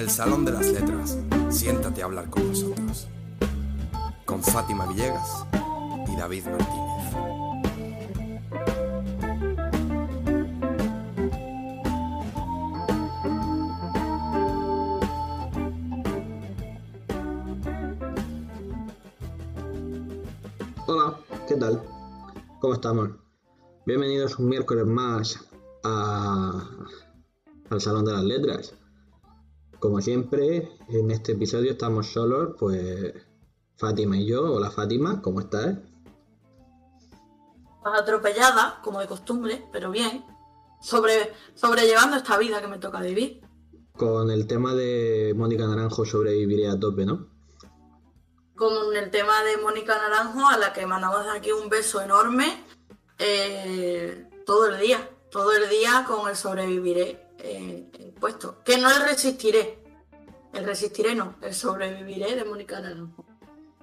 El Salón de las Letras. Siéntate a hablar con nosotros. Con Fátima Villegas y David Martínez. Hola, ¿qué tal? ¿Cómo estamos? Bienvenidos un miércoles más al Salón de las Letras. Como siempre, en este episodio estamos solos, pues Fátima y yo. Hola Fátima, ¿cómo estás? Atropellada, como de costumbre, pero bien. Sobre, sobrellevando esta vida que me toca vivir. Con el tema de Mónica Naranjo sobreviviré a tope, ¿no? Con el tema de Mónica Naranjo, a la que mandamos aquí un beso enorme. eh, todo el día. Todo el día con el sobreviviré eh, puesto. Que no el resistiré. El resistiré no, el sobreviviré de Mónica Naranjo.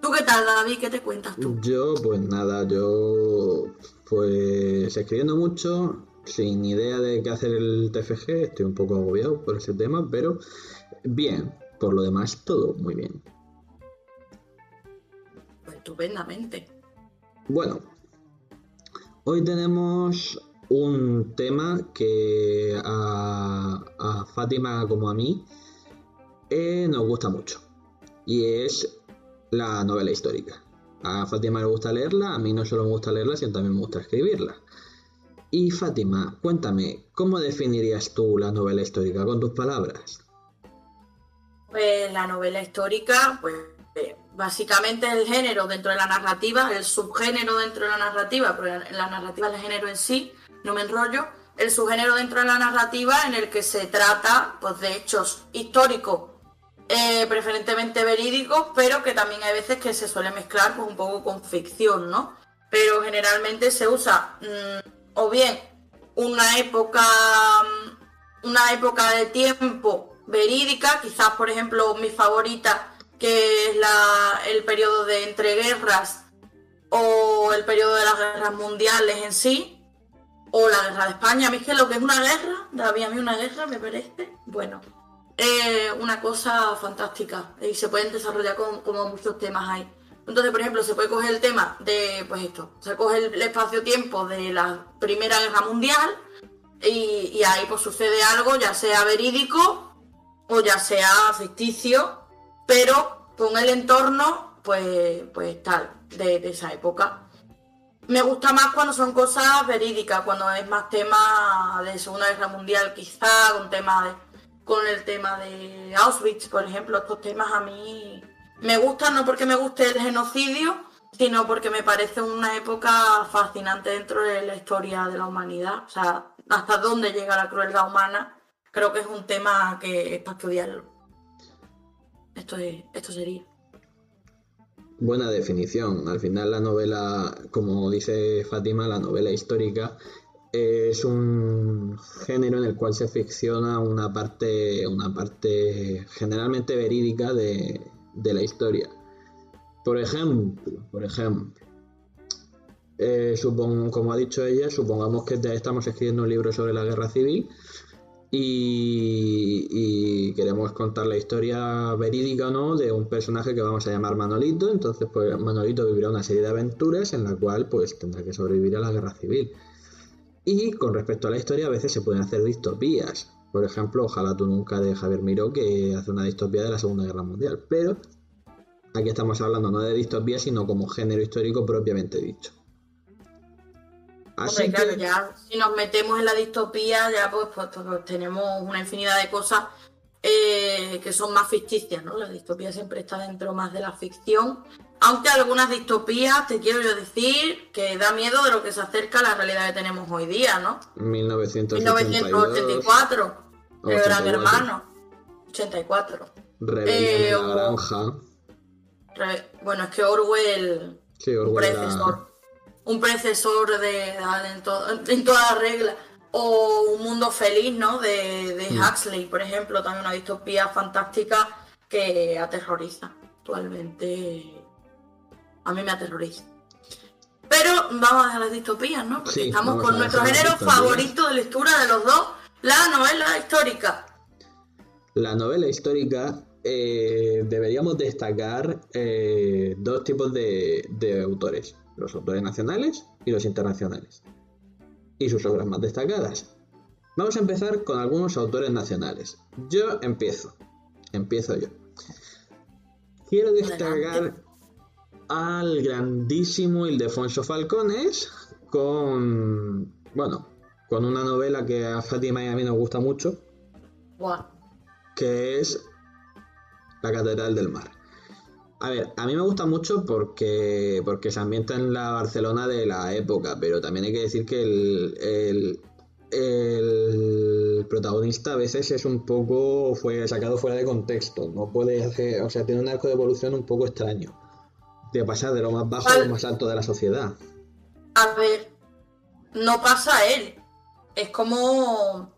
¿Tú qué tal, David? ¿Qué te cuentas tú? Yo, pues nada, yo pues escribiendo mucho, sin idea de qué hacer el TFG, estoy un poco agobiado por ese tema, pero bien, por lo demás todo muy bien. Pues estupendamente. Bueno, hoy tenemos un tema que a, a Fátima como a mí eh, nos gusta mucho y es la novela histórica. A Fátima le gusta leerla, a mí no solo me gusta leerla, sino también me gusta escribirla. Y Fátima, cuéntame, ¿cómo definirías tú la novela histórica con tus palabras? Pues la novela histórica, pues eh, básicamente el género dentro de la narrativa, el subgénero dentro de la narrativa, pero la narrativa es el género en sí, no me enrollo, el subgénero dentro de la narrativa en el que se trata pues, de hechos históricos, eh, preferentemente verídicos, pero que también hay veces que se suele mezclar pues, un poco con ficción, ¿no? Pero generalmente se usa mm, o bien una época mm, una época de tiempo verídica, quizás por ejemplo mi favorita, que es la, el periodo de entreguerras o el periodo de las guerras mundiales en sí, o la guerra de España. A que lo que es una guerra, David, a mí una guerra me parece, bueno, eh, una cosa fantástica y se pueden desarrollar con- como muchos temas ahí. Entonces, por ejemplo, se puede coger el tema de, pues esto, se coge el espacio-tiempo de la Primera Guerra Mundial y, ahí pues sucede algo, ya sea verídico o ya sea ficticio, pero con el entorno, pues, pues tal, de esa época. Me gusta más cuando son cosas verídicas, cuando es más tema de Segunda Guerra Mundial, quizá, con tema de, con el tema de Auschwitz, por ejemplo, estos temas a mí me gustan no porque me guste el genocidio, sino porque me parece una época fascinante dentro de la historia de la humanidad. O sea, hasta dónde llega la crueldad humana, creo que es un tema que es para estudiarlo. Esto, es, esto sería. Buena definición. Al final la novela, como dice Fátima, la novela histórica es un género en el cual se ficciona una parte, una parte generalmente verídica de, de la historia. Por ejemplo, por ejemplo, eh, supon- como ha dicho ella, supongamos que estamos escribiendo un libro sobre la guerra civil y, queremos contar la historia verídica no de un personaje que vamos a llamar Manolito. Entonces, pues Manolito vivirá una serie de aventuras en la cual pues tendrá que sobrevivir a la guerra civil. Y con respecto a la historia, a veces se pueden hacer distopías. Por ejemplo, Ojalá tú nunca de Javier Miró, que hace una distopía de la Segunda Guerra Mundial. Pero aquí estamos hablando no de distopía, sino como género histórico propiamente dicho. Así Hombre, claro, que- ya si nos metemos en la distopía, ya pues, pues, pues, tenemos una infinidad de cosas eh, que son más ficticias, ¿no? La distopía siempre está dentro más de la ficción. Aunque algunas distopías, te quiero yo decir, que da miedo de lo que se acerca a la realidad que tenemos hoy día, ¿no? 1982, 1984, el 84. gran hermano, 84. Rebelión Eh, en la granja. Re- Bueno, es que Orwell Sí, un Orwell era- predecesor. Un predecesor de, en, to- en todas las reglas. O Un Mundo Feliz, ¿no? De, de Mm. Huxley, por ejemplo, también una distopía fantástica que aterroriza. Actualmente a mí me aterroriza. Pero vamos a las distopías, ¿no? Porque Sí, estamos con nuestro género favorito de lectura de los dos, la novela histórica. la novela histórica eh, deberíamos destacar eh, dos tipos de, de autores, los autores nacionales y los internacionales, y sus obras más destacadas. Vamos a empezar con algunos autores nacionales. Yo empiezo, empiezo yo. Quiero destacar al grandísimo Ildefonso Falcones con, bueno, con una novela que a Fátima y a mí nos gusta mucho, que es La Catedral del Mar. A ver, a mí me gusta mucho porque, porque se ambienta en la Barcelona de la época, pero también hay que decir que el, el, protagonista a veces es un poco fue sacado fuera de contexto, no puede hacer, o sea, tiene un arco de evolución un poco extraño, de pasar de lo más bajo a lo más alto de la sociedad. A ver, no pasa a él, es como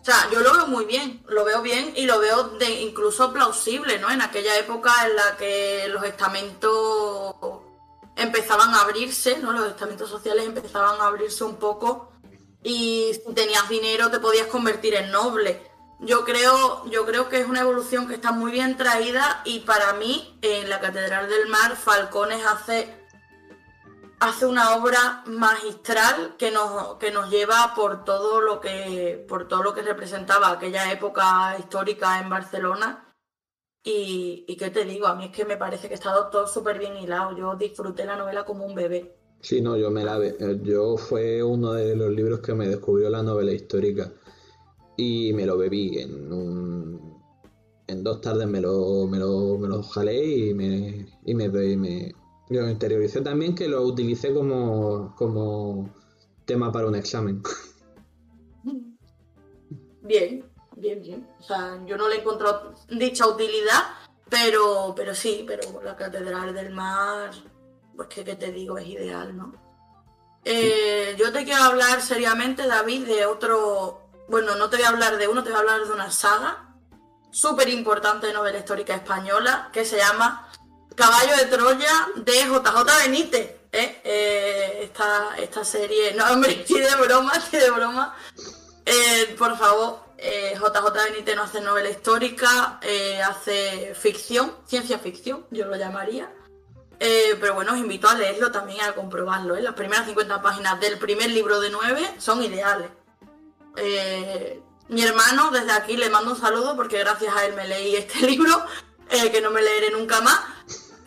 o sea, yo lo veo muy bien, lo veo bien y lo veo de incluso plausible, ¿no? En aquella época en la que los estamentos empezaban a abrirse, ¿no? Los estamentos sociales empezaban a abrirse un poco y si tenías dinero te podías convertir en noble. Yo creo, yo creo que es una evolución que está muy bien traída y para mí en la Catedral del Mar Falcones hace hace una obra magistral que nos, que nos lleva por todo lo que por todo lo que representaba aquella época histórica en Barcelona. Y, y qué te digo a mí es que me parece que está todo súper bien hilado. Yo disfruté la novela como un bebé. Sí no yo me la yo fue uno de los libros que me descubrió la novela histórica y me lo bebí en un en dos tardes me lo, me lo, me lo jalé y me, y me, yo interioricé también que lo utilicé como, como tema para un examen. Bien, bien, bien. O sea, yo no le he encontrado dicha utilidad, pero, pero sí, pero la Catedral del Mar, pues que, te digo, es ideal, ¿no? Eh, yo te quiero hablar seriamente, David, de otro. Bueno, no te voy a hablar de uno, te voy a hablar de una saga súper importante de novela histórica española que se llama Caballo de Troya de JJ Benítez. ¿eh? Eh, esta, esta serie, no, hombre, ni de broma, ni de broma. Eh, por favor, JJ Benítez no hace novela histórica, hace ficción, ciencia ficción, yo lo llamaría. pero bueno, os invito a leerlo también a comprobarlo. Las primeras 50 páginas del primer libro de 9 son ideales. mi hermano, desde aquí le mando un saludo porque gracias a él me leí este libro, que no me leeré nunca más.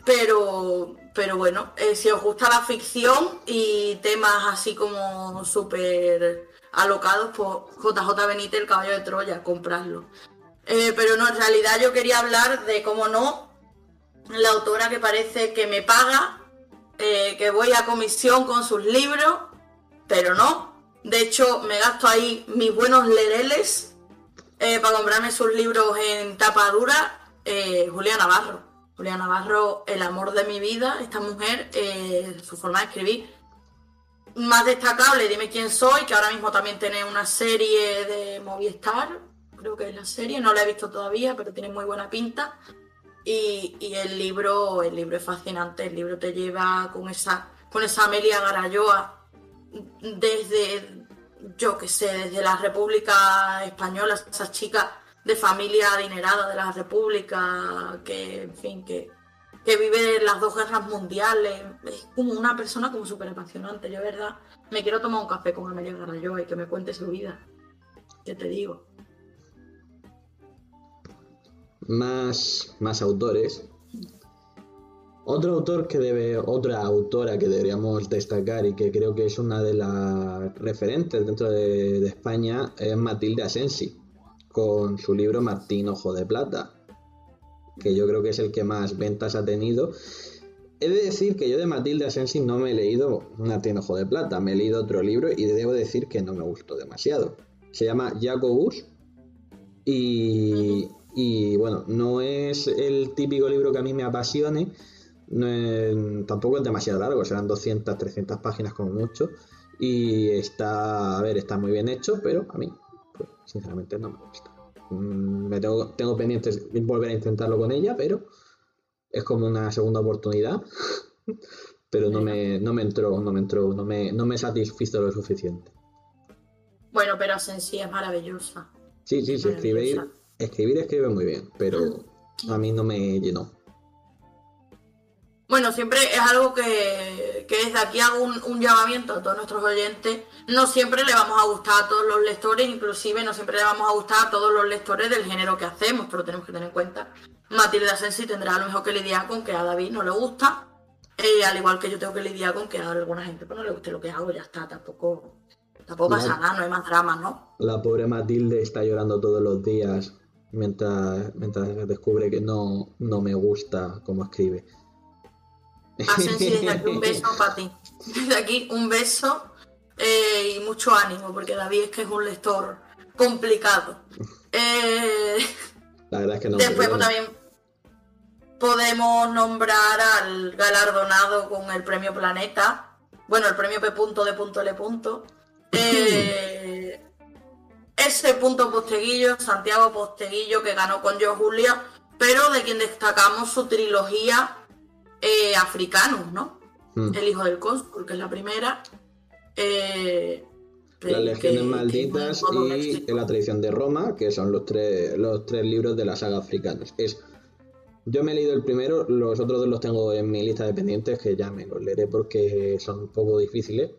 Pero, pero bueno, eh, si os gusta la ficción y temas así como súper alocados, pues JJ Benítez, el caballo de Troya, comprarlo. Eh, pero no, en realidad yo quería hablar de, cómo no, la autora que parece que me paga, eh, que voy a comisión con sus libros, pero no. De hecho, me gasto ahí mis buenos lereles para comprarme sus libros en tapa dura, Julia Navarro. Julia Navarro, el amor de mi vida, esta mujer, eh, su forma de escribir. Más destacable, Dime quién soy, que ahora mismo también tiene una serie de Movistar, creo que es la serie, no la he visto todavía, pero tiene muy buena pinta. Y, el libro, el libro es fascinante, el libro te lleva con esa, con esa Amelia Garayoa desde, yo qué sé, desde la República Española, esa chica de familia adinerada de la República, que, en fin, que, que vive las dos guerras mundiales. Es como una persona como súper apasionante. Yo, verdad, me quiero tomar un café con Amelia Garayoa y que me cuente su vida. ¿Qué te digo? Más, más autores. Otro autor que debe, otra autora que deberíamos destacar y que creo que es una de las referentes dentro de, de España es Matilde Asensi con su libro Martín Ojo de Plata, que yo creo que es el que más ventas ha tenido. He de decir que yo de Matilde Asensi no me he leído Martín Ojo de Plata, me he leído otro libro y debo decir que no me gustó demasiado. Se llama Jacobus y, y bueno, no es el típico libro que a mí me apasione, tampoco es demasiado largo, serán 200, 300 páginas como mucho y está, a ver, está muy bien hecho, pero a mí pues sinceramente no me gusta. Mm, me tengo, tengo pendientes volver a intentarlo con ella, pero es como una segunda oportunidad. pero no me, no me entró, no me entró, no me, no me satisfizo lo suficiente. Bueno, pero Sensi es maravillosa. Sí, sí, se escribe, Escribir escribe muy bien, pero a mí no me llenó. Bueno, siempre es algo que, que desde aquí hago un, un, llamamiento a todos nuestros oyentes. No siempre le vamos a gustar a todos los lectores, inclusive no siempre le vamos a gustar a todos los lectores del género que hacemos, pero tenemos que tener en cuenta. Matilda Sensi tendrá a lo mejor que lidiar con que a David no le gusta, eh, al igual que yo tengo que lidiar con que a alguna gente pues, no le guste lo que hago, ya está, tampoco, tampoco pasa nada, no hay más drama, ¿no? La pobre Matilde está llorando todos los días mientras, mientras descubre que no, no me gusta cómo escribe. Desde aquí un beso para ti. Desde aquí un beso eh, y mucho ánimo, porque David es que es un lector complicado. Eh, La verdad es que no. Después también podemos nombrar al galardonado con el premio Planeta. Bueno, el premio P. de punto L. Eh, ese punto Posteguillo, Santiago Posteguillo, que ganó con Yo Julia, pero de quien destacamos su trilogía eh, Africanos, ¿no? Mm. El hijo del cónsul, que es la primera. Eh, Las legiones malditas y la tradición de Roma, que son los tres, los tres libros de la saga Africanos. Es yo me he leído el primero, los otros dos los tengo en mi lista de pendientes, que ya me los leeré porque son un poco difíciles.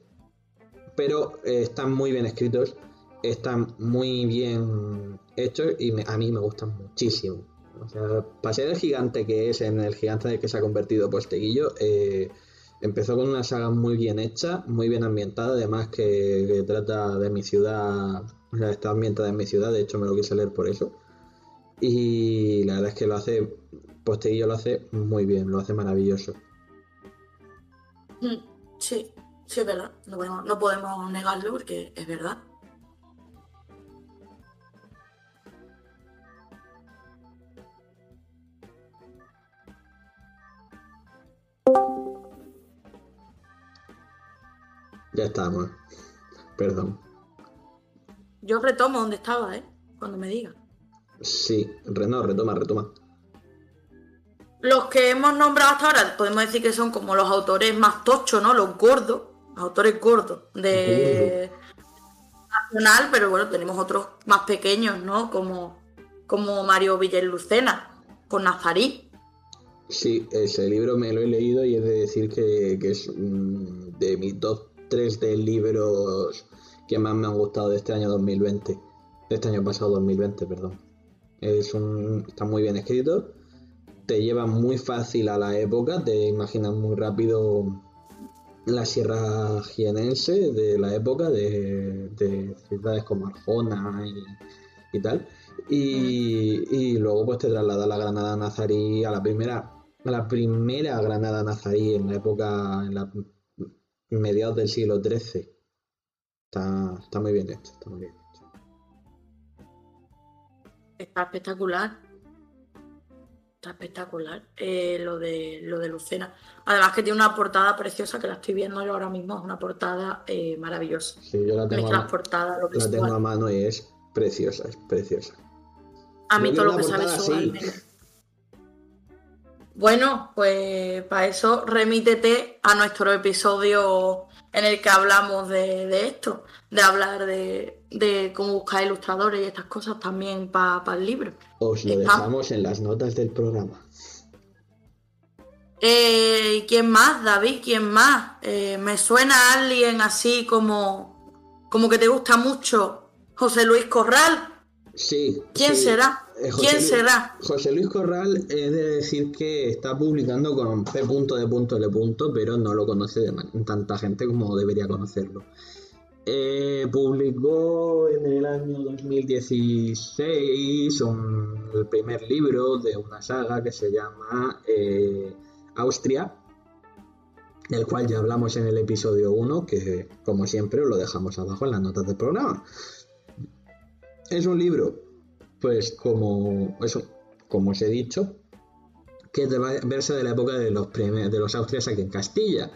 Pero eh, están muy bien escritos, están muy bien hechos y a mí me gustan muchísimo. O sea, para ser el gigante que es, en el gigante de que se ha convertido Posteguillo, eh, empezó con una saga muy bien hecha, muy bien ambientada, además que, trata de mi ciudad, o sea, está ambientada en mi ciudad, de hecho me lo quise leer por eso. Y la verdad es que lo hace Posteguillo lo hace muy bien, lo hace maravilloso. Mm, sí, sí es verdad. No podemos negarlo porque es verdad. Ya estamos. Perdón. Yo retomo donde estaba, ¿eh? Cuando me diga. Sí, no, retoma, retoma. Los que hemos nombrado hasta ahora, podemos decir que son como los autores más tochos, ¿no? Los gordos, los autores gordos de nacional, pero bueno, tenemos otros más pequeños, ¿no? Como, como Mario Villalucena, con Nazarí. Sí, ese libro me lo he leído y es de decir que, que es mm, de mis top 3 de libros que más me han gustado de este año 2020. De este año pasado 2020, perdón. Es un, está muy bien escrito te lleva muy fácil a la época, te imaginas muy rápido la sierra jienense de la época, de, ciudades como Arjona y, tal. Y, luego pues te traslada a la Granada nazarí, a la primera, a la primera Granada nazarí en la época, en la mediados del siglo XIII. Está, está muy bien hecho, está muy bien hecho. Está espectacular espectacular eh, lo de lo de Lucena. Además que tiene una portada preciosa que la estoy viendo yo ahora mismo, es una portada eh, maravillosa. Sí, yo la tengo, a, la tengo a mano y es preciosa, es preciosa. A mí todo lo que sabe sobre Bueno, pues para eso remítete a nuestro episodio en el que hablamos de, esto, de hablar de, cómo buscar ilustradores y estas cosas también para el libro. Os lo dejamos en las notas del programa. Eh, ¿Quién más, David? ¿Quién más? Eh, me suena a alguien así como, como que te gusta mucho. José Luis Corral. Sí. ¿Quién será? Eh, ¿Quién será? José Luis Corral es de decir que está publicando con P. de punto L. pero no lo conoce tanta gente como debería conocerlo. Eh, publicó en el año 2016 el primer libro de una saga que se llama eh, Austria, del cual ya hablamos en el episodio 1, que como siempre lo dejamos abajo en las notas del programa. Es un libro pues como eso, como os he dicho, que verse de la época de los, de los Austrias aquí en Castilla,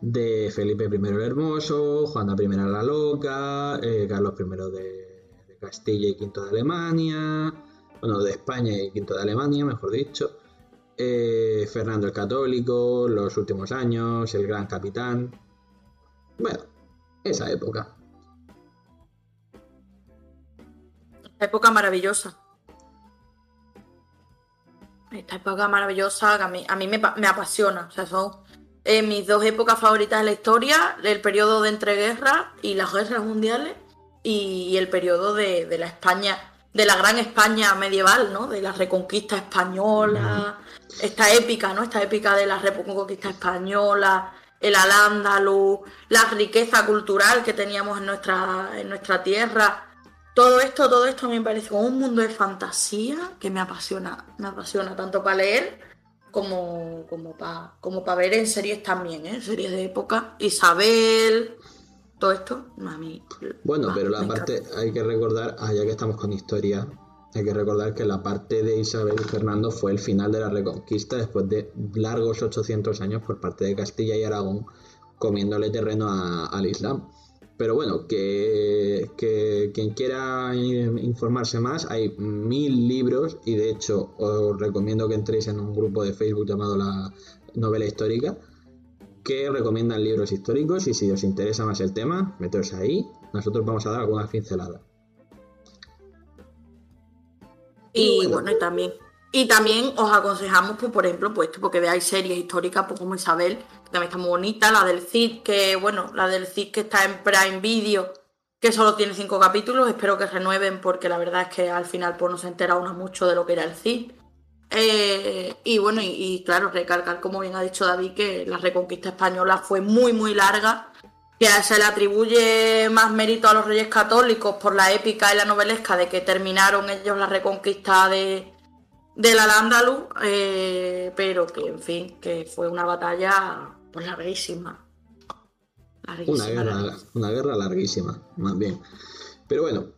de Felipe I el Hermoso, Juana I la Loca, eh, Carlos I de, Castilla y V de Alemania, bueno, de España y V de Alemania, mejor dicho, eh, Fernando el Católico, los últimos años, el Gran Capitán, bueno, esa época. Época maravillosa. esta época maravillosa que a mí, a mí me, me apasiona. O sea, son eh, mis dos épocas favoritas de la historia, el periodo de entreguerras y las guerras mundiales y, el periodo de, la España, de la gran España medieval, ¿no? De la reconquista española, esta épica, ¿no? Esta épica de la reconquista española, el al la riqueza cultural que teníamos en nuestra, en nuestra tierra. Todo esto, todo esto me parece como un mundo de fantasía que me apasiona, me apasiona tanto para leer como, como para como ver en series también, ¿eh? series de época. Isabel, todo esto, a mí. Bueno, pero la parte, hay que recordar, ah, ya que estamos con historia, hay que recordar que la parte de Isabel y Fernando fue el final de la Reconquista después de largos 800 años por parte de Castilla y Aragón comiéndole terreno al Islam. Pero bueno, que, quien quiera informarse más, hay mil libros y de hecho os recomiendo que entréis en un grupo de Facebook llamado La Novela Histórica que recomiendan libros históricos y si os interesa más el tema, meteos ahí. Nosotros vamos a dar algunas pinceladas. Y bueno, y también y también os aconsejamos, pues, por ejemplo, pues, porque veáis series históricas pues, como Isabel, también está muy bonita, la del Cid, que bueno, la del Cid que está en Prime Video, que solo tiene cinco capítulos, espero que renueven porque la verdad es que al final pues no se entera uno mucho de lo que era el Cid. Eh, y bueno, y, claro, recalcar, como bien ha dicho David, que la reconquista española fue muy, muy larga, que se le atribuye más mérito a los reyes católicos por la épica y la novelesca de que terminaron ellos la reconquista de, de la Andaluz, eh, pero que en fin, que fue una batalla pues larguísima. una, guerra, una guerra larguísima, más bien. Pero bueno,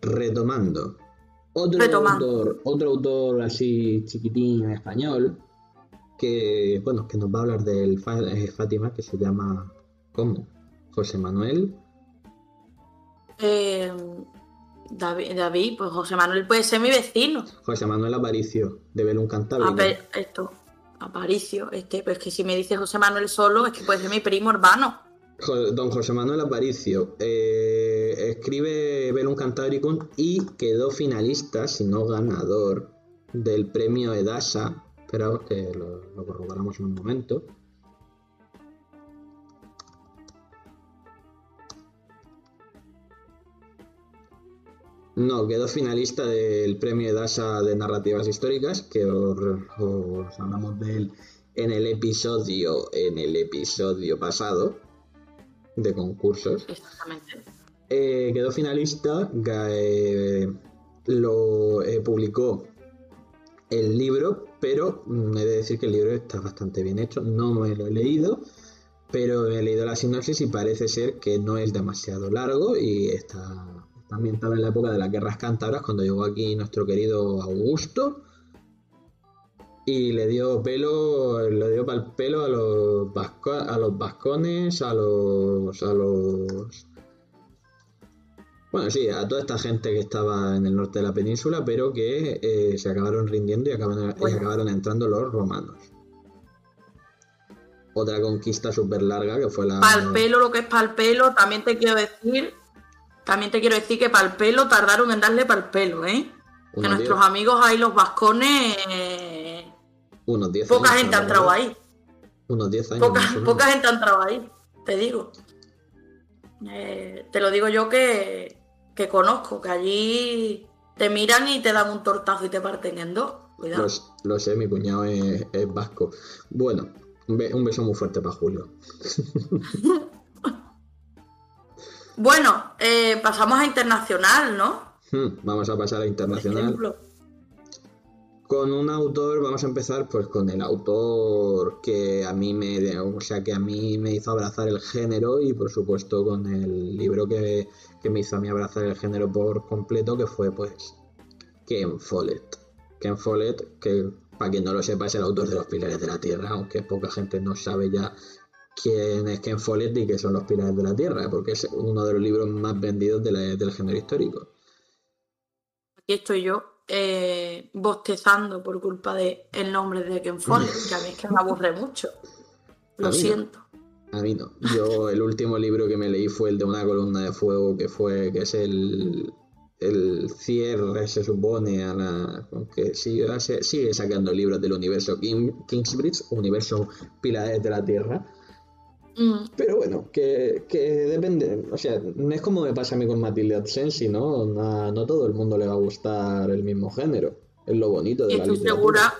retomando. Otro autor, otro autor así chiquitín en español, que bueno, que nos va a hablar del eh, Fátima, que se llama ¿cómo? José Manuel. Eh, David, pues José Manuel puede ser mi vecino. José Manuel Aparicio, de Belún Cantábrico. esto, Aparicio, este, pues que si me dice José Manuel solo, es que puede ser mi primo hermano. Don José Manuel Aparicio eh, escribe Belún Cantábrico y quedó finalista, si no ganador, del premio Edasa. Espera que lo, lo corroboramos en un momento. No, quedó finalista del premio DASA de narrativas históricas, que os, hablamos de él en el episodio, en el episodio pasado de concursos. Exactamente. Eh, quedó finalista, eh, lo eh, publicó el libro, pero mm, he de decir que el libro está bastante bien hecho. No me lo he leído, pero he leído la sinopsis y parece ser que no es demasiado largo y está también estaba en la época de las guerras cántabras, cuando llegó aquí nuestro querido Augusto. Y le dio pelo, le dio para el pelo a los, a los vascones, a los, a los... Bueno, sí, a toda esta gente que estaba en el norte de la península, pero que eh, se acabaron rindiendo y acabaron, y acabaron entrando los romanos otra conquista súper larga que fue la. Para pelo, lo que es para el pelo, también te quiero decir también te quiero decir que para el pelo tardaron en darle para el pelo, ¿eh? que nuestros amigos ahí, los vascones. Unos 10 Poca gente ha entrado ahí. Unos 10 años. Poca, gente ha entrado ahí, te digo. Eh, te lo digo yo que, que conozco, que allí te miran y te dan un tortazo y te parten en dos. Cuidado. Lo, sé, mi cuñado es, es vasco. Bueno, un beso muy fuerte para Julio. Bueno, eh, pasamos a internacional, ¿no? Hmm, vamos a pasar a internacional. Con un autor, vamos a empezar pues con el autor que a mí me, o sea, que a mí me hizo abrazar el género y por supuesto con el libro que, me hizo a mí abrazar el género por completo, que fue pues Ken Follett. Ken Follett, que para quien no lo sepa es el autor de Los Pilares de la Tierra, aunque poca gente no sabe ya quién es Ken Follett y qué son los pilares de la Tierra, porque es uno de los libros más vendidos del género histórico. Aquí estoy yo, eh, bostezando por culpa del el nombre de Ken Follett, que a mí es que me aburre mucho. Lo siento. A mí no. Yo el último libro que me leí fue el de una columna de fuego, que fue, que es el, el cierre se supone a la que sigue, sigue sacando libros del universo Kingsbridge, universo Pilares de la Tierra. Mm. Pero bueno, que, depende, o sea, no es como me pasa a mí con Matilde Adsensi, ¿no? No, todo el mundo le va a gustar el mismo género. Es lo bonito de la estoy segura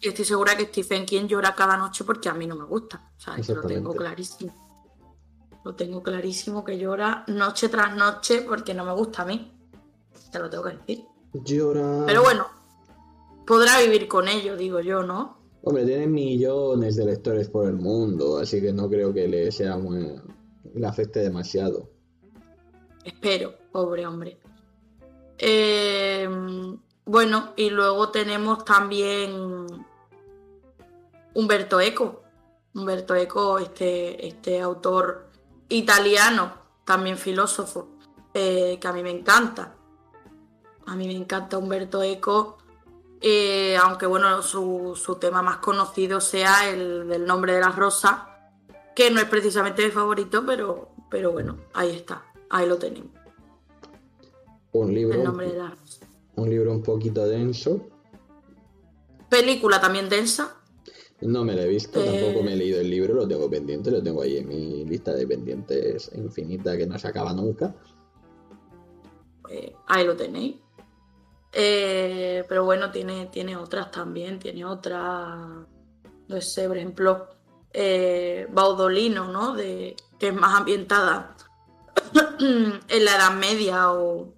Estoy segura que Stephen King llora cada noche porque a mí no me gusta. O sea, lo tengo clarísimo. Lo tengo clarísimo que llora noche tras noche porque no me gusta a mí. Te lo tengo que decir. Llora. Pero bueno, podrá vivir con ello, digo yo, ¿no? Hombre, tiene millones de lectores por el mundo, así que no creo que le sea muy... le afecte demasiado. Espero, pobre hombre. Eh, bueno, y luego tenemos también Humberto Eco. Humberto Eco, este, este autor italiano, también filósofo, eh, que a mí me encanta. A mí me encanta Humberto Eco, eh, aunque bueno, su, tema más conocido sea el del nombre de la rosa, que no es precisamente mi favorito, pero, pero bueno, ahí está, ahí lo tenemos. Un libro. Un libro un poquito denso. Película también densa. No me la he visto, tampoco me he eh. leído el libro, lo tengo pendiente, lo tengo ahí en mi lista de pendientes infinita que no se acaba nunca. Pues ahí lo tenéis. Eh, pero bueno, tiene, tiene otras también, tiene otras, no sé, por ejemplo, eh, Baudolino, ¿no? De, que es más ambientada en la Edad Media o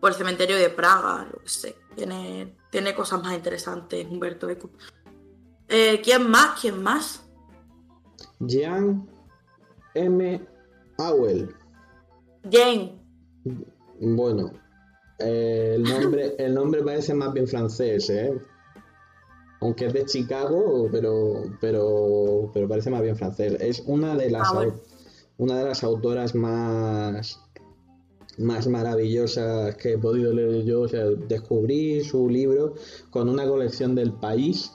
por el cementerio de Praga, lo que sé. Tiene, tiene cosas más interesantes, Humberto Eco. Eh, ¿Quién más? ¿Quién más? Jean M. Auel. Jane. Bueno, eh, el, nombre, el nombre parece más bien francés, ¿eh? Aunque es de Chicago, pero, pero, pero parece más bien francés. Es una de las, ah, una de las autoras más, más maravillosas que he podido leer yo. O sea, descubrí su libro con una colección del país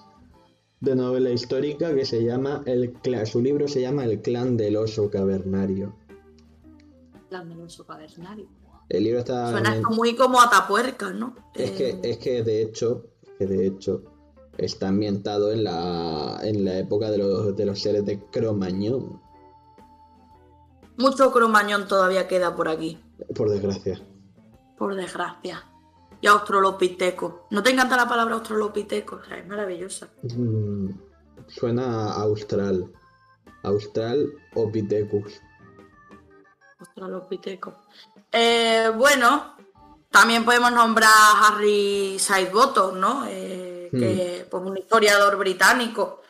de novela histórica que se llama el su libro se llama El clan del oso cavernario. Clan del oso cavernario. El libro está. Suena muy como Atapuerca, ¿no? Es que, eh, es que de hecho, que de hecho, está ambientado en la, en la época de los, de los seres de Cromañón. Mucho Cromañón todavía queda por aquí. Por desgracia. Por desgracia. Y australopiteco. ¿No te encanta la palabra australopiteco? O sea, es maravillosa. Mm, suena austral. Austral o pitecus. Australopiteco. Eh, bueno, también podemos nombrar a Harry Sidebottom, ¿no? Eh, que hmm. pues un historiador británico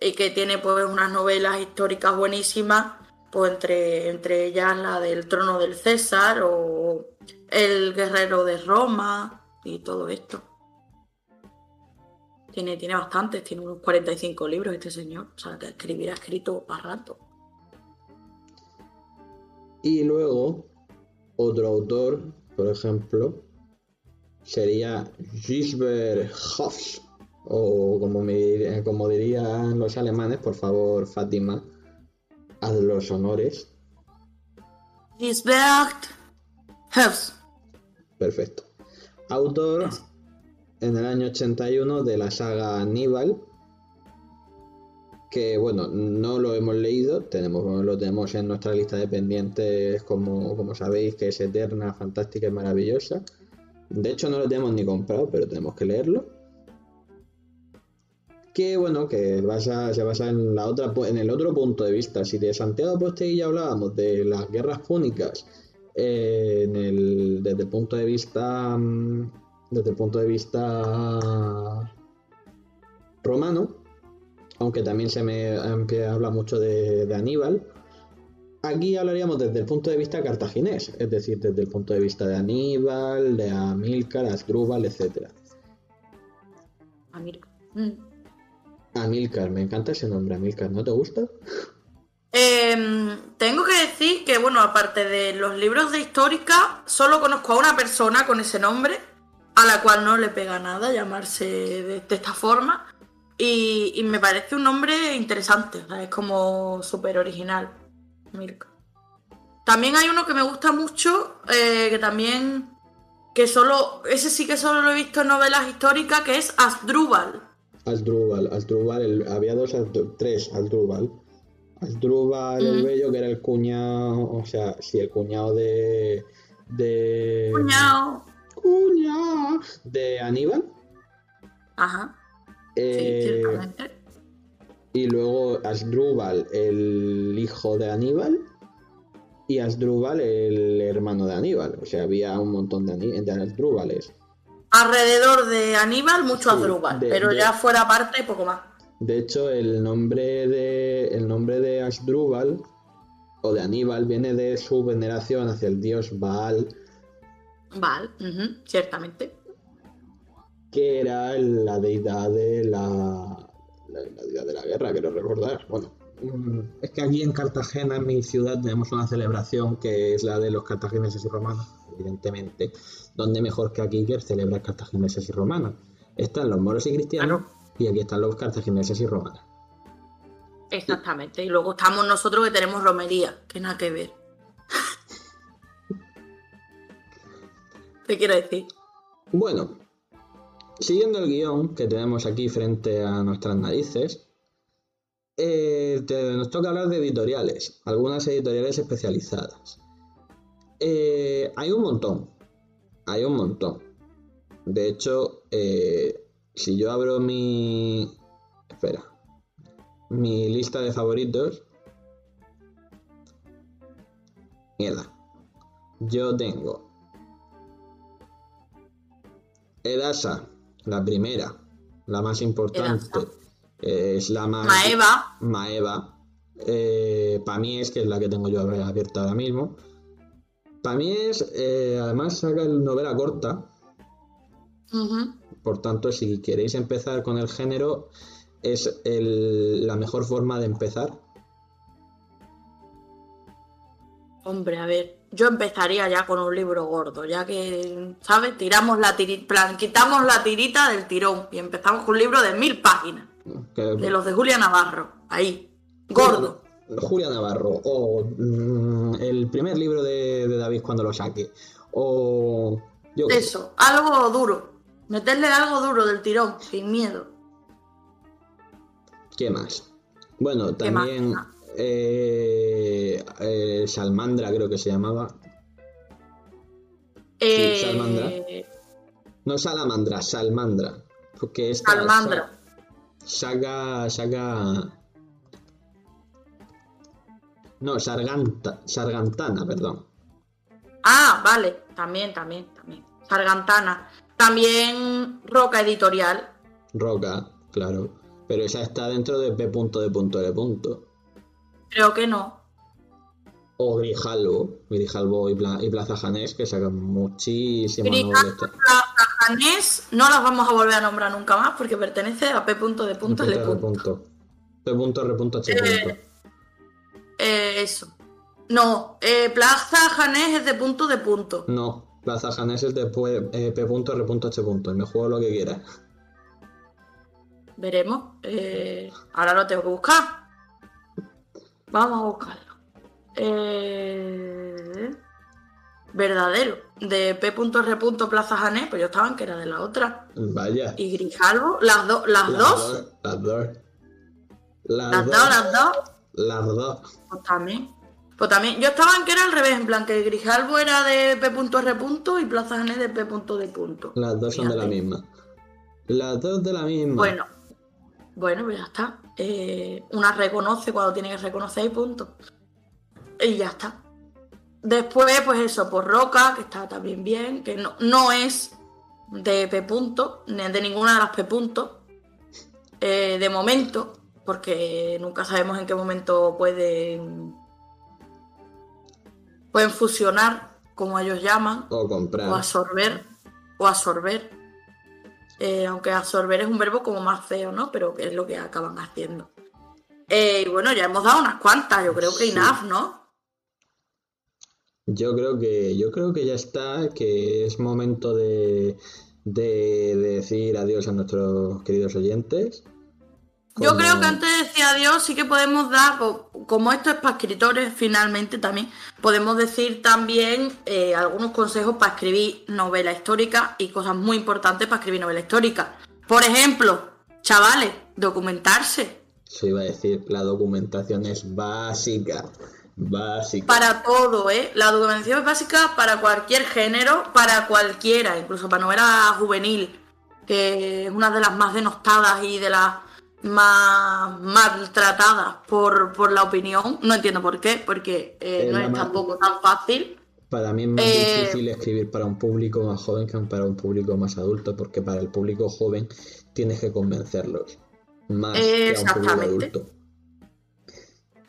y que tiene pues unas novelas históricas buenísimas, pues entre, entre ellas la del trono del César o El guerrero de Roma y todo esto. Tiene, tiene bastantes, tiene unos 45 libros este señor, o sea que escribirá escrito para rato. Y luego otro autor, por ejemplo, sería Gisbert Hoffs, o como, me, como dirían los alemanes, por favor, Fátima, haz los honores. Gisbert Hoffs. Perfecto. Autor en el año 81 de la saga Aníbal, que bueno, no lo hemos leído, tenemos, lo tenemos en nuestra lista de pendientes, como, como sabéis, que es eterna, fantástica y maravillosa. De hecho, no lo tenemos ni comprado, pero tenemos que leerlo. Que bueno, que se basa en, la otra, en el otro punto de vista. Si de Santiago ya hablábamos de las guerras púnicas eh, desde el punto de vista mm, desde el punto de vista romano, aunque también se me habla mucho de, Aníbal. Aquí hablaríamos desde el punto de vista cartaginés, es decir, desde el punto de vista de Aníbal, de Amílcar, Asdrúbal, etc. Amílcar. Mm. Amílcar, me encanta ese nombre, Amílcar, ¿no te gusta? Em, tengo que decir que, bueno, aparte de los libros de histórica, solo conozco a una persona con ese nombre, a la cual no le pega nada llamarse de esta forma. Y, me parece un nombre interesante, es como súper original. Milka. También hay uno que me gusta mucho, eh, que también. Que solo. Ese sí que solo lo he visto en novelas históricas, que es Asdrúbal. Asdrúbal, Asdrúbal, el- había dos, tres Asdrúbal. Asdrúbal el. Bello, que era el cuñado, o sea, sí, el cuñado de. de. Cuñado. Cuñado de Aníbal. Ajá. Eh, y luego Asdrúbal, el hijo de Aníbal. Y Asdrúbal, el hermano de Aníbal. O sea, había un montón de, Aní- de Asdrúbales. Alrededor de Aníbal, mucho Sí, Asdrúbal. de- pero de- ya fuera parte, poco más. De hecho, el nombre de, el nombre de Asdrúbal o de Aníbal viene de su veneración hacia el dios Baal, ujú, ciertamente. Que era la deidad de la, la, la deidad de la guerra, quiero recordar. Bueno, mm, es que aquí en Cartagena, en mi ciudad, tenemos una celebración que es la de los cartagineses y romanos, evidentemente. Donde mejor que aquí que celebrar cartagineses y romanos. Están los moros y cristianos y aquí están los cartagineses y romanos. Exactamente. Y luego estamos nosotros que tenemos romería, que nada que ver. ¿Qué quiero decir? Bueno, siguiendo el guion que tenemos aquí frente a nuestras narices, eh, nos toca hablar de editoriales, algunas editoriales especializadas. Eh, hay un montón, hay un montón. De hecho, eh, si yo abro mi... Espera. Mi lista de favoritos... Mierda. Yo tengo Edasa, la primera, la más importante, Edasa. es la más... Maeva, Maeva. para mí es que es la que tengo yo abierta ahora mismo. Para mí es, eh, además saca el novela corta, por tanto si queréis empezar con el género es el- la mejor forma de empezar. hombre, a ver, yo empezaría ya con un libro gordo, ya que, ¿sabes? Tiramos la tirita, plan, quitamos la tirita del tirón y empezamos con un libro de mil páginas, de los de Julia Navarro, ahí, gordo. Julia Navarro, o mm, el primer libro de, de David cuando lo saque, o yo. Eso, algo duro, meterle algo duro del tirón, sin miedo. ¿Qué más? Bueno, ¿Qué más? también eh, eh, Salmandra creo que se llamaba. Eh, Salmandra. No Salamandra, Salmandra. Porque esta Salmandra. Saga, saga... No, Sarganta, Sargantana, perdón. Ah, vale, también, también, también. Sargantana. También Roca Editorial. Roca, claro. Pero esa está dentro de P.D.L. Creo que no. O Grijalvo, Grijalvo y, Pla- y Plaza Janés, que sacan muchísimas novelas. La Janés no las vamos a volver a nombrar nunca más porque pertenece a P.D.L. Punto R. punto. P.R.H. Eh, Eh, eso. No, eh, Plaza Janés es de punto de punto. No, Plaza Janés es de P- eh, P.R.H. Y me juego lo que quiera. Veremos. Eh, ahora lo tengo que buscar. Vamos a buscarlo. Eh, verdadero. De P.R. Plaza Janés, pues yo estaba en que era de la otra. Vaya. Y Grijalvo, las, do- las, dos. Las dos. Las, Las dos. dos, las dos. Las dos. Pues también. Pues también. Yo estaba en que era al revés, en plan que Grijalvo era de P.R. y Plaza Janés de P.D. Las dos son de la misma. Las dos de la misma. Bueno, bueno, pues ya está. Eh, una reconoce cuando tiene que reconocer y punto. Y ya está. Después, pues eso, por Roca, que está también bien, que no, no es de P punto, ni de ninguna de las P puntos. eh, de momento, porque nunca sabemos en qué momento pueden pueden fusionar, como ellos llaman, O comprar. o absorber, o absorber. Eh, aunque absorber es un verbo como más feo, ¿no? Pero que es lo que acaban haciendo. Eh, y bueno, ya hemos dado unas cuantas, yo creo que Sí. enough, ¿no? Yo creo que, yo creo que ya está, que es momento de, de decir adiós a nuestros queridos oyentes. Yo creo que antes de decir adiós sí que podemos dar, como esto es para escritores finalmente también, podemos decir también eh, algunos consejos para escribir novela histórica y cosas muy importantes para escribir novela histórica. Por ejemplo, chavales, documentarse. Se iba a decir, la documentación es básica. Básica. Para todo, ¿eh? La documentación es básica para cualquier género, para cualquiera, incluso para novela juvenil, que es una de las más denostadas y de las más maltratadas por, por la opinión. No entiendo por qué, porque eh, no es tampoco tan fácil. Para mí es más eh, difícil escribir para un público más joven que para un público más adulto, porque para el público joven tienes que convencerlos más que a un público adulto.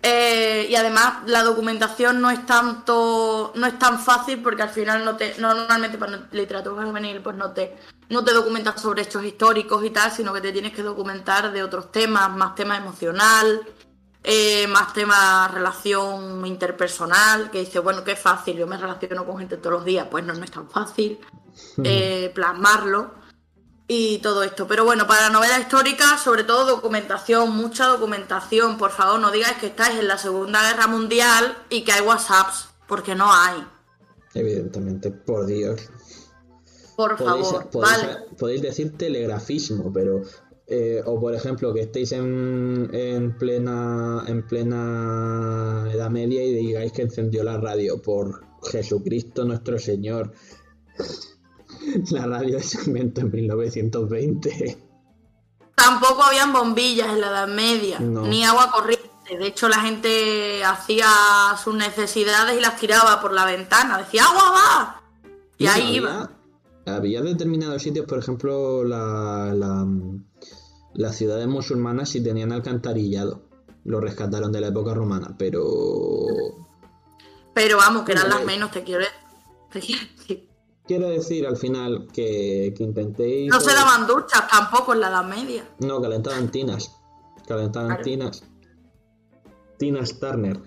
Eh, y además la documentación no es tanto, no es tan fácil porque al final no te, normalmente para literatura juvenil pues no te, no te documentas sobre hechos históricos y tal, sino que te tienes que documentar de otros temas, más tema emocional, eh, más tema relación interpersonal, que dice, bueno, qué fácil, yo me relaciono con gente todos los días, pues no, no es tan fácil eh, plasmarlo y todo esto. Pero bueno, para la novela histórica, sobre todo documentación, mucha documentación. Por favor, no digáis que estáis en la Segunda Guerra Mundial y que hay WhatsApps, porque no hay. Evidentemente, por Dios. Por favor, podéis, decir telegrafismo, pero eh, o por ejemplo que estéis en, en, plena en plena Edad Media y digáis que encendió la radio por Jesucristo nuestro Señor. La radio se inventó en 1920. Tampoco habían bombillas en la Edad Media, ni agua corriente. De hecho, la gente hacía sus necesidades y las tiraba por la ventana. Decía, ¡agua va! Y ahí iba. Había determinados sitios, por ejemplo, la, la, las ciudades musulmanas si tenían alcantarillado. Lo rescataron de la época romana, pero... Pero vamos, que eran las menos, te quiero decir. Quiero decir al final que, intentéis. No se daban duchas tampoco en la Edad Media. No, calentaban tinas. Calentaban tinas. Tinas Turner.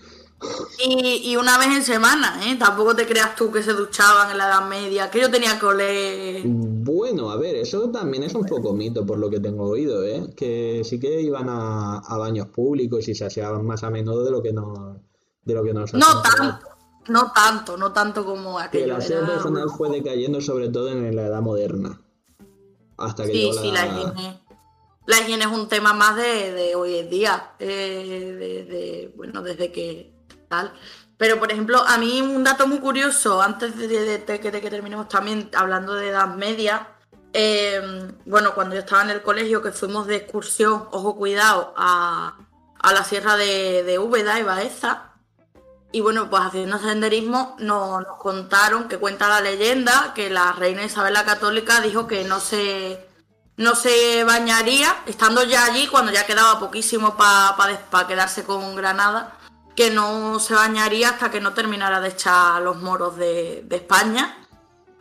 Y, una vez en semana, ¿eh? Tampoco te creas tú que se duchaban en la Edad Media, que yo tenía que oler. Bueno, a ver, eso también es un poco mito por lo que tengo oído, ¿eh? Que sí que iban a, baños públicos y se aseaban más a menudo de lo que no, de lo que nos No tanto. No tanto, no tanto como aquello. Que la aseo personal fue decayendo sobre todo en la edad moderna. Hasta que sí, sí, la... higiene. La higiene es un tema más de, hoy en día. Eh, de, bueno, desde que tal. Pero, por ejemplo, a mí un dato muy curioso, antes de, que, que, terminemos también hablando de edad media, em, bueno, cuando yo estaba en el colegio, que fuimos de excursión, ojo cuidado, a, a la sierra de, de Úbeda y Baeza, y bueno, pues haciendo senderismo nos, contaron que cuenta la leyenda que la reina Isabel la Católica dijo que no se, no se bañaría, estando ya allí, cuando ya quedaba poquísimo para quedarse con Granada, que no se bañaría hasta que no terminara de echar los moros de, España.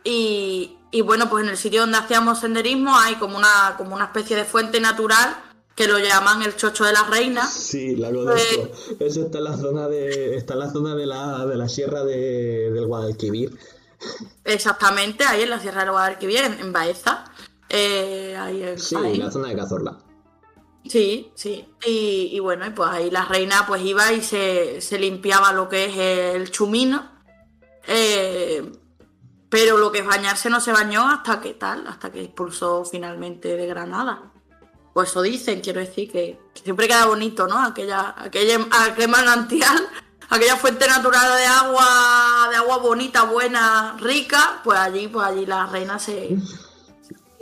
Y, y, bueno, pues en el sitio donde hacíamos senderismo hay como una, como una especie de fuente natural que lo llaman el chocho de la reina. Sí, la conozco. Eso está en la zona de, está en la zona de la, de la sierra de, del Guadalquivir. Exactamente, ahí en la sierra del Guadalquivir, en, Baeza. Eh, ahí, sí, en la zona de Cazorla. Sí, sí. Y, bueno, y pues ahí la reina pues iba y se, se limpiaba lo que es el chumino. Eh, pero lo que es bañarse no se bañó hasta que tal, hasta que expulsó finalmente de Granada. Pues eso dicen, quiero decir que, siempre queda bonito, ¿no? Aquella, aquella, aquel manantial, aquella fuente natural de agua, de agua bonita, buena, rica, pues allí, pues allí la reina se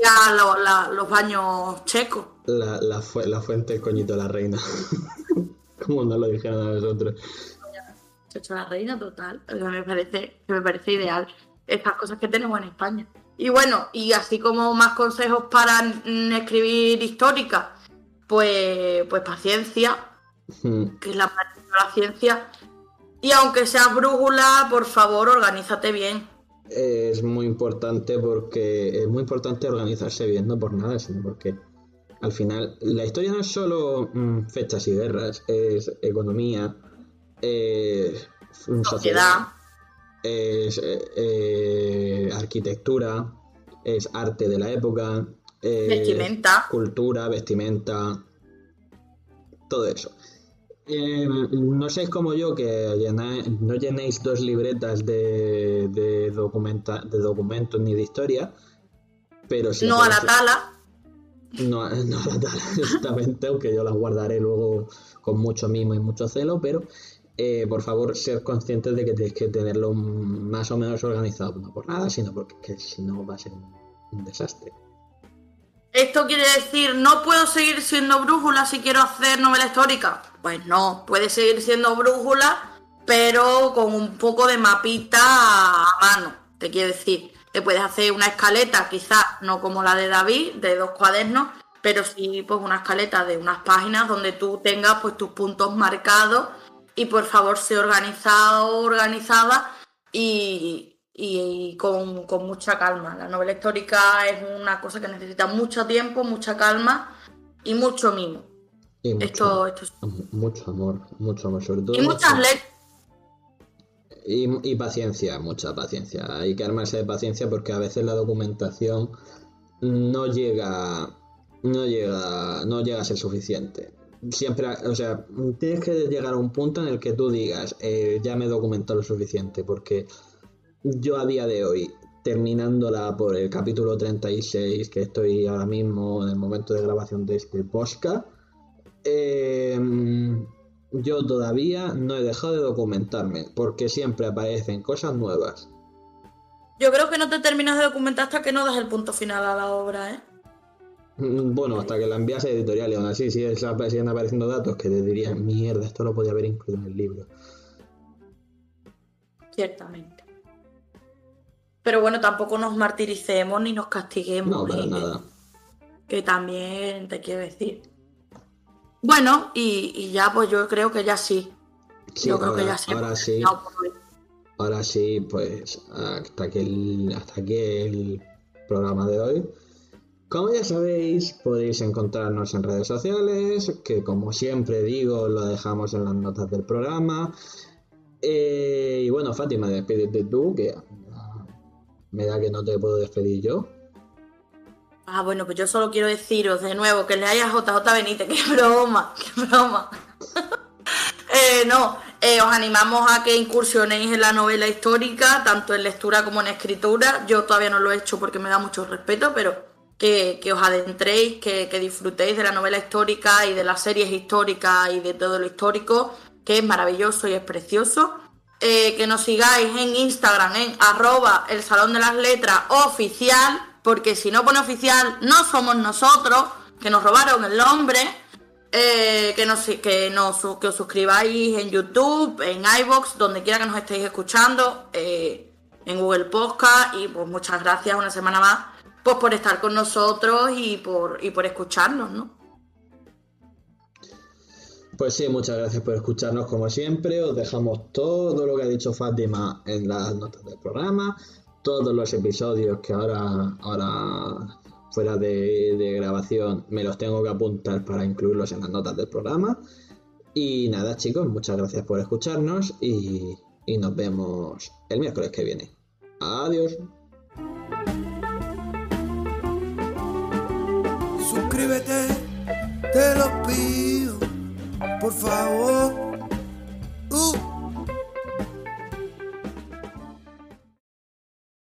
ya los baños checos. La, la, la fuente del coñito de la reina. Como no lo dijeron a nosotros. Hecho la reina total. Me parece, me parece ideal. Estas cosas que tenemos en España. Y bueno, y así como más consejos para escribir histórica, pues, pues paciencia, que es la parte de la ciencia. Y aunque seas brújula, por favor, organízate bien. Es muy importante porque es muy importante organizarse bien, no por nada, sino porque al final la historia no es solo mm, fechas y guerras, es economía, es sociedad es eh, eh, arquitectura, es arte de la época, vestimenta. cultura, vestimenta. todo eso. Eh, no seáis como yo que no llenéis dos libretas de, de, documenta, de documentos ni de historia, pero si no a la tala. No, no a la tala, exactamente, aunque yo las guardaré luego con mucho mimo y mucho celo, pero eh, por favor, ser conscientes de que tenéis que tenerlo más o menos organizado, no por nada, sino porque si no va a ser un desastre. ¿Esto quiere decir no puedo seguir siendo brújula si quiero hacer novela histórica? Pues no, puede seguir siendo brújula, pero con un poco de mapita a mano. Te quiero decir, te puedes hacer una escaleta, quizás no como la de David, de dos cuadernos, pero sí pues una escaleta de unas páginas donde tú tengas pues tus puntos marcados y por favor sea organizado, organizada y, y, con, mucha calma. La novela histórica es una cosa que necesita mucho tiempo, mucha calma y mucho mimo. Y mucho, esto, mucho amor, mucho amor, sobre todo. Y muchas letras. Y, paciencia, mucha paciencia. Hay que armarse de paciencia porque a veces la documentación no llega, no llega, no llega a ser suficiente. Siempre, o sea, tienes que llegar a un punto en el que tú digas, eh, ya me he documentado lo suficiente, porque yo a día de hoy, terminándola por el capítulo 36, que estoy ahora mismo en el momento de grabación de este podcast, em, yo todavía no he dejado de documentarme, porque siempre aparecen cosas nuevas. Yo creo que no te terminas de documentar hasta que no das el punto final a la obra, ¿eh? Mm, bueno, hasta que la envías a editorial y aún así siguen apareciendo datos que te dirían, mierda, esto lo podía haber incluido en el libro. Ciertamente. Pero bueno, tampoco nos martiricemos ni nos castiguemos. No, para nada. Que también te quiero decir. Bueno, y, ya pues yo creo que ya sí. yo creo que ya sí. Ahora sí. Ahora sí, pues hasta que el, hasta aquí el programa de hoy. Como ya sabéis, podéis encontrarnos en redes sociales, que como siempre digo, lo dejamos en las notas del programa. Eh, y bueno, Fátima, despídete tú, que me da que no te puedo despedir yo. Ah, bueno, pues yo solo quiero deciros de nuevo que le haya JJ Benítez, qué broma, qué broma. eh, no, eh, os animamos a que incursionéis en la novela histórica, tanto en lectura como en escritura. Yo todavía no lo he hecho porque me da mucho respeto, pero que, os adentréis, que, disfrutéis de la novela histórica y de las series históricas y de todo lo histórico, que es maravilloso y es precioso. Eh, que nos sigáis en Instagram en arroba el salón de las letras oficial, porque si no pone oficial no somos nosotros, que nos robaron el nombre, eh, que, que os suscribáis en YouTube, en iBox, donde quiera que nos estéis escuchando, eh, en Google Podcast y pues muchas gracias una semana más pues por estar con nosotros y por, y por escucharnos, ¿no? Pues sí, muchas gracias por escucharnos como siempre. Os dejamos todo lo que ha dicho Fátima en las notas del programa, todos los episodios que ahora, ahora fuera de, grabación me los tengo que apuntar para incluirlos en las notas del programa. Y nada chicos, muchas gracias por escucharnos y, y nos vemos el miércoles que viene. Adiós. Suscríbete, te lo pido por favor. Uh.